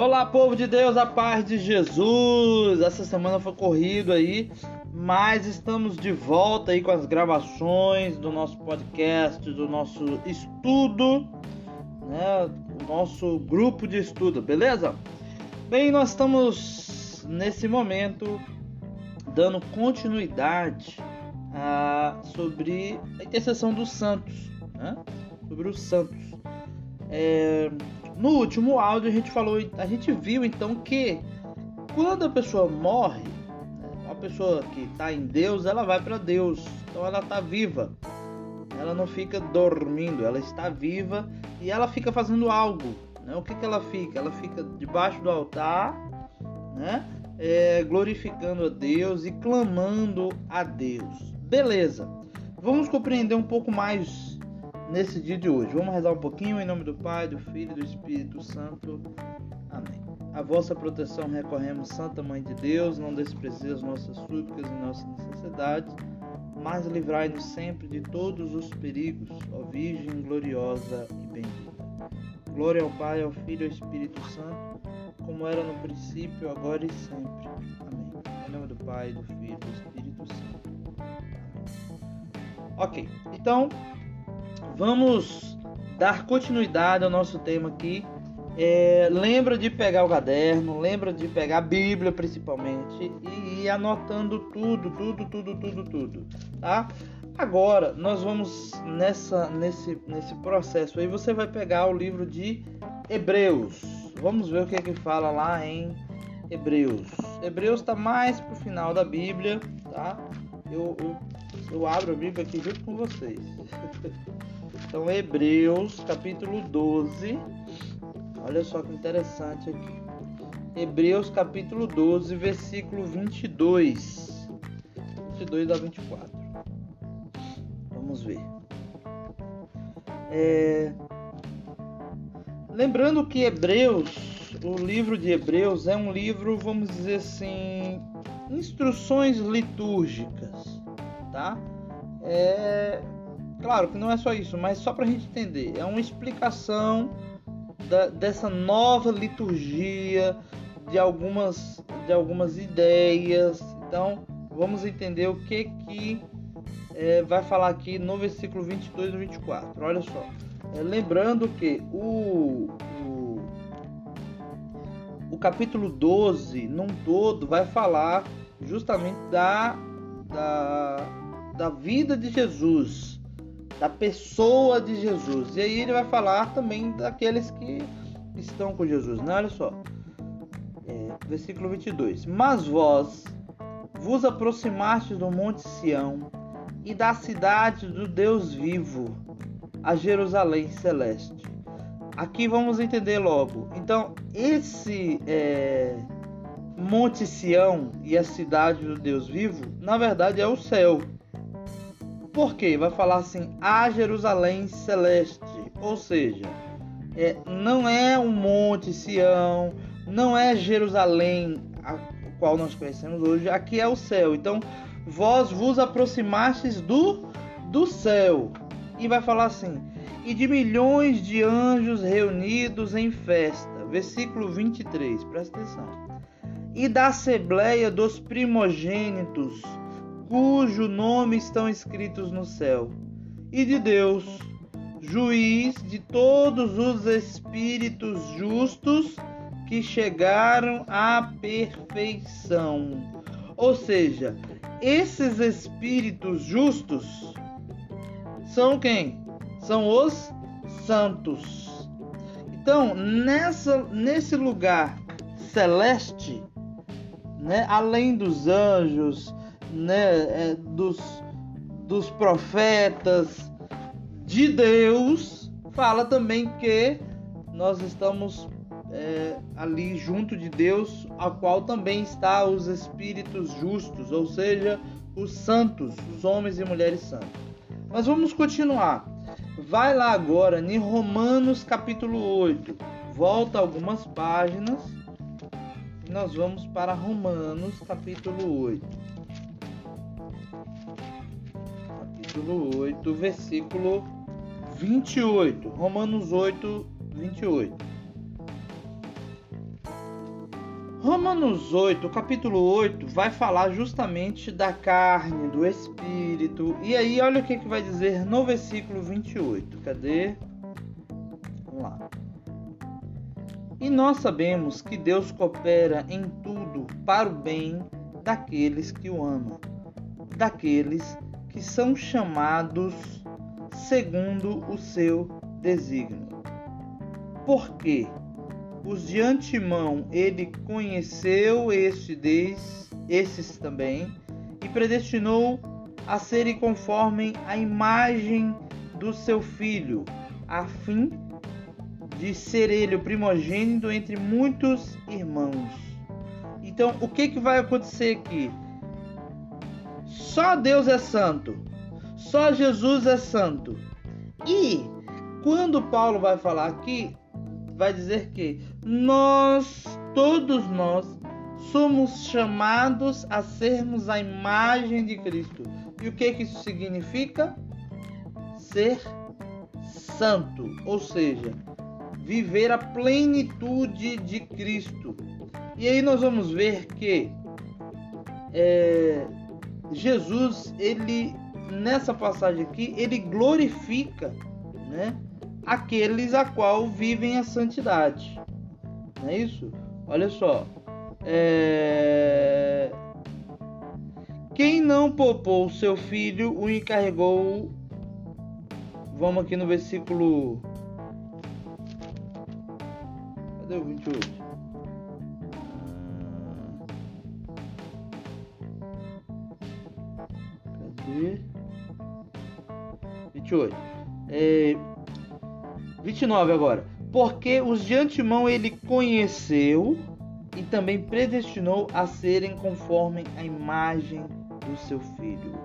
Olá, povo de Deus, a paz de Jesus. Essa semana foi corrido aí, mas estamos de volta aí com as gravações do nosso podcast, do nosso estudo, né? O nosso grupo de estudo, beleza? Bem, nós estamos nesse momento dando continuidade a, sobre a intercessão dos santos, né? Sobre os santos. É, no último áudio a gente falou, a gente viu então que quando a pessoa morre, né, uma pessoa que está em Deus, ela vai para Deus, então ela está viva. Ela não fica dormindo, ela está viva e ela fica fazendo algo. Né? O que, que ela fica? Ela fica debaixo do altar, né? É, glorificando a Deus e clamando a Deus. Beleza. Vamos compreender um pouco mais nesse dia de hoje. Vamos rezar um pouquinho em nome do Pai, do Filho e do Espírito Santo. Amém. A vossa proteção recorremos, Santa Mãe de Deus, não desprezie as nossas súplicas e nossas necessidades, mas livrai-nos sempre de todos os perigos, ó Virgem gloriosa e bendita. Glória ao Pai, ao Filho e ao Espírito Santo, como era no princípio, agora e sempre. Amém. Em nome do Pai, do Filho e do Espírito Santo. Amém. Ok, então vamos dar continuidade ao nosso tema aqui. É, lembra de pegar o caderno, lembra de pegar a Bíblia principalmente e ir anotando tudo, tudo, tudo, tudo, tudo, tá? Agora nós vamos nessa nesse nesse processo aí você vai pegar o livro de Hebreus. Vamos ver o que é que fala lá em Hebreus. Hebreus está mais pro final da Bíblia, tá? Eu, eu, eu abro a Bíblia aqui junto com vocês. Então, Hebreus, capítulo 12. Olha só que interessante aqui. Hebreus, capítulo 12, versículo 22. 22 a 24. Vamos ver. É... Lembrando que Hebreus, o livro de Hebreus é um livro, vamos dizer assim, instruções litúrgicas, tá? É Claro que não é só isso, mas só para a gente entender, é uma explicação da, dessa nova liturgia, de algumas, de algumas ideias. Então, vamos entender o que que é, vai falar aqui no versículo 22 e 24. Olha só. É, lembrando que o, o, o capítulo 12, num todo, vai falar justamente da, da, da vida de Jesus da pessoa de Jesus. E aí ele vai falar também daqueles que estão com Jesus. Né? Olha só, é, versículo 22. Mas vós vos aproximastes do monte Sião e da cidade do Deus vivo, a Jerusalém celeste. Aqui vamos entender logo. Então, esse é, Monte Sião e a cidade do Deus vivo, na verdade é o céu. Por quê? Vai falar assim: a Jerusalém celeste, ou seja, é, não é o Monte Sião, não é Jerusalém, a qual nós conhecemos hoje, aqui é o céu. Então, vós vos aproximastes do, do céu. E vai falar assim: e de milhões de anjos reunidos em festa. Versículo 23, presta atenção. E da assembleia dos primogênitos cujo nome estão escritos no céu, e de Deus, juiz de todos os espíritos justos que chegaram à perfeição. Ou seja, esses espíritos justos são quem? São os santos. Então, nessa, nesse lugar celeste, né, além dos anjos, né, é, dos, dos profetas de Deus, fala também que nós estamos é, ali junto de Deus, a qual também está os espíritos justos, ou seja, os santos, os homens e mulheres santos. Mas vamos continuar. Vai lá agora em Romanos capítulo 8. Volta algumas páginas. E nós vamos para Romanos capítulo 8. Capítulo 8, versículo 28. Romanos 8, 28. Romanos 8, o capítulo 8, vai falar justamente da carne, do espírito. E aí, olha o que, que vai dizer no versículo 28. Cadê? Vamos lá. E nós sabemos que Deus coopera em tudo para o bem daqueles que o amam, daqueles que são chamados segundo o seu desígnio. Porque os de antemão ele conheceu estes, esses também e predestinou a serem conforme a imagem do seu filho, a fim de ser ele o primogênito entre muitos irmãos. Então, o que, que vai acontecer aqui? Só Deus é santo, só Jesus é santo. E quando Paulo vai falar aqui, vai dizer que nós, todos nós, somos chamados a sermos a imagem de Cristo. E o que, que isso significa? Ser santo, ou seja, viver a plenitude de Cristo. E aí nós vamos ver que é, Jesus, ele nessa passagem aqui, ele glorifica, né, aqueles a qual vivem a santidade. Não é isso? Olha só. É... Quem não poupou seu filho o encarregou. Vamos aqui no versículo Cadê o 28? Cadê? 28. É, 29 agora. Porque os de antemão ele conheceu e também predestinou a serem conforme a imagem do seu filho.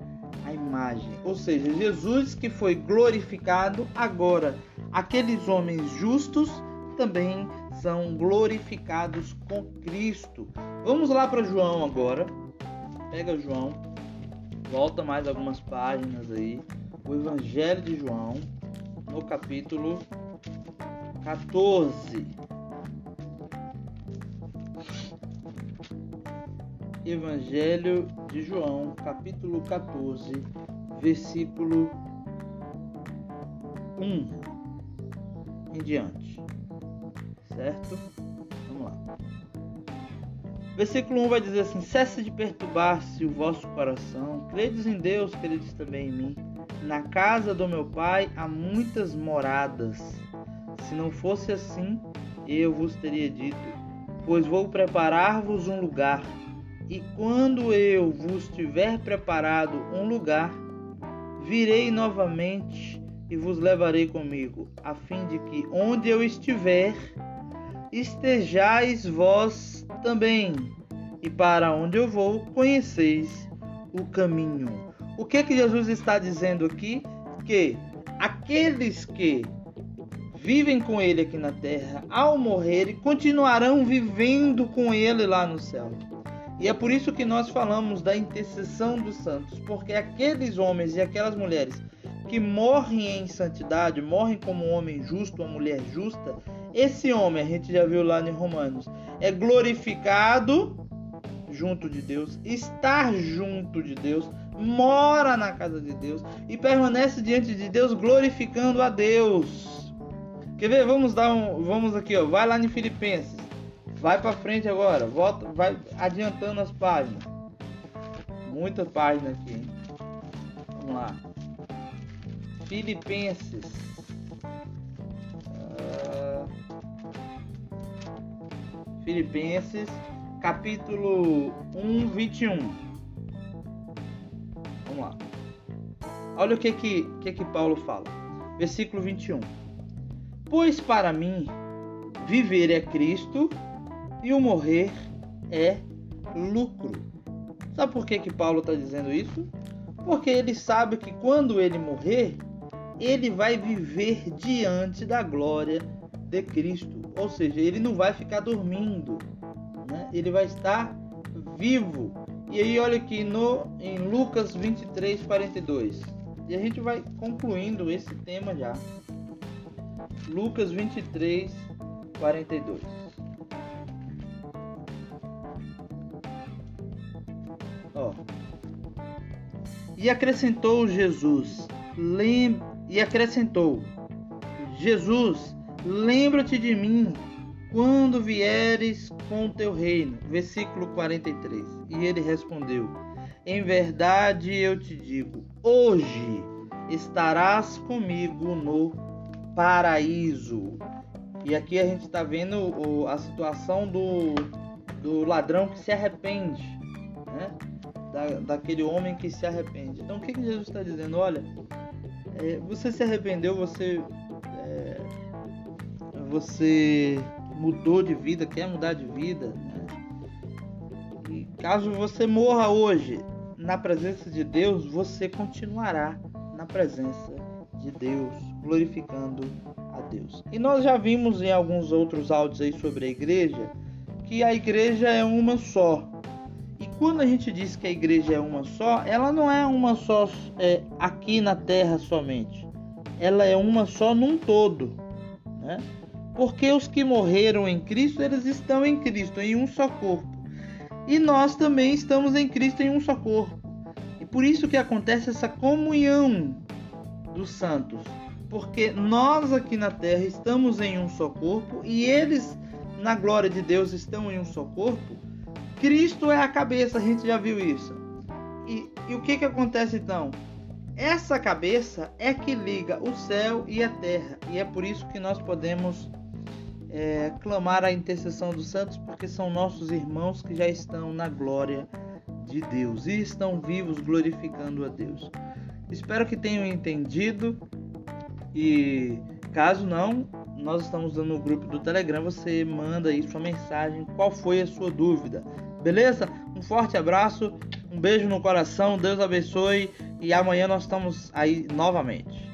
A imagem. Ou seja, Jesus que foi glorificado, agora aqueles homens justos também são glorificados com Cristo. Vamos lá para João agora. Pega João, volta mais algumas páginas aí. O Evangelho de João, no capítulo 14. Evangelho de João, capítulo 14, versículo 1 em diante certo? Versículo 1 vai dizer assim: Cesse de perturbar-se o vosso coração, credes em Deus, credes também em mim. Na casa do meu pai há muitas moradas. Se não fosse assim, eu vos teria dito: Pois vou preparar-vos um lugar. E quando eu vos tiver preparado um lugar, virei novamente e vos levarei comigo, a fim de que onde eu estiver, estejais vós também, e para onde eu vou, conheceis o caminho. O que que Jesus está dizendo aqui? Que aqueles que vivem com ele aqui na terra, ao morrerem, continuarão vivendo com ele lá no céu. E é por isso que nós falamos da intercessão dos santos, porque aqueles homens e aquelas mulheres que morrem em santidade, morrem como um homem justo, uma mulher justa, esse homem, a gente já viu lá em Romanos, é glorificado junto de Deus, está junto de Deus, mora na casa de Deus e permanece diante de Deus glorificando a Deus. Quer ver? Vamos dar um, vamos aqui, ó, vai lá em Filipenses. Vai para frente agora, volta, vai adiantando as páginas. Muitas páginas aqui. Hein? Vamos lá. Filipenses. Filipenses, capítulo 1, 21. Vamos lá. Olha o que que, que que Paulo fala. Versículo 21. Pois para mim viver é Cristo e o morrer é lucro. Sabe por que que Paulo está dizendo isso? Porque ele sabe que quando ele morrer, ele vai viver diante da glória de Cristo ou seja, ele não vai ficar dormindo, né? ele vai estar vivo. E aí, olha aqui no, em Lucas 23, 42. E a gente vai concluindo esse tema já. Lucas 23, 42. Ó. E acrescentou Jesus, lem... e acrescentou, Jesus, lembra-te de mim quando vieres com o teu reino. Versículo 43. E ele respondeu: Em verdade eu te digo, hoje estarás comigo no paraíso. E aqui a gente está vendo a situação do, do ladrão que se arrepende, né? Da, daquele homem que se arrepende. Então o que, que Jesus está dizendo? Olha, é, você se arrependeu, você você mudou de vida, quer mudar de vida. Né? E caso você morra hoje na presença de Deus, você continuará na presença de Deus, glorificando a Deus. E nós já vimos em alguns outros áudios aí sobre a igreja que a igreja é uma só. E quando a gente diz que a igreja é uma só, ela não é uma só é, aqui na terra somente. Ela é uma só num todo. Né? Porque os que morreram em Cristo, eles estão em Cristo, em um só corpo. E nós também estamos em Cristo em um só corpo. E por isso que acontece essa comunhão dos santos. Porque nós aqui na terra estamos em um só corpo e eles na glória de Deus estão em um só corpo. Cristo é a cabeça, a gente já viu isso. E, e o que, que acontece então? Essa cabeça é que liga o céu e a terra. E é por isso que nós podemos é, clamar a intercessão dos santos, porque são nossos irmãos que já estão na glória de Deus e estão vivos glorificando a Deus. Espero que tenham entendido e caso não, nós estamos dando no grupo do Telegram, você manda aí sua mensagem, qual foi a sua dúvida. Beleza? Um forte abraço, um beijo no coração, Deus abençoe e amanhã nós estamos aí novamente.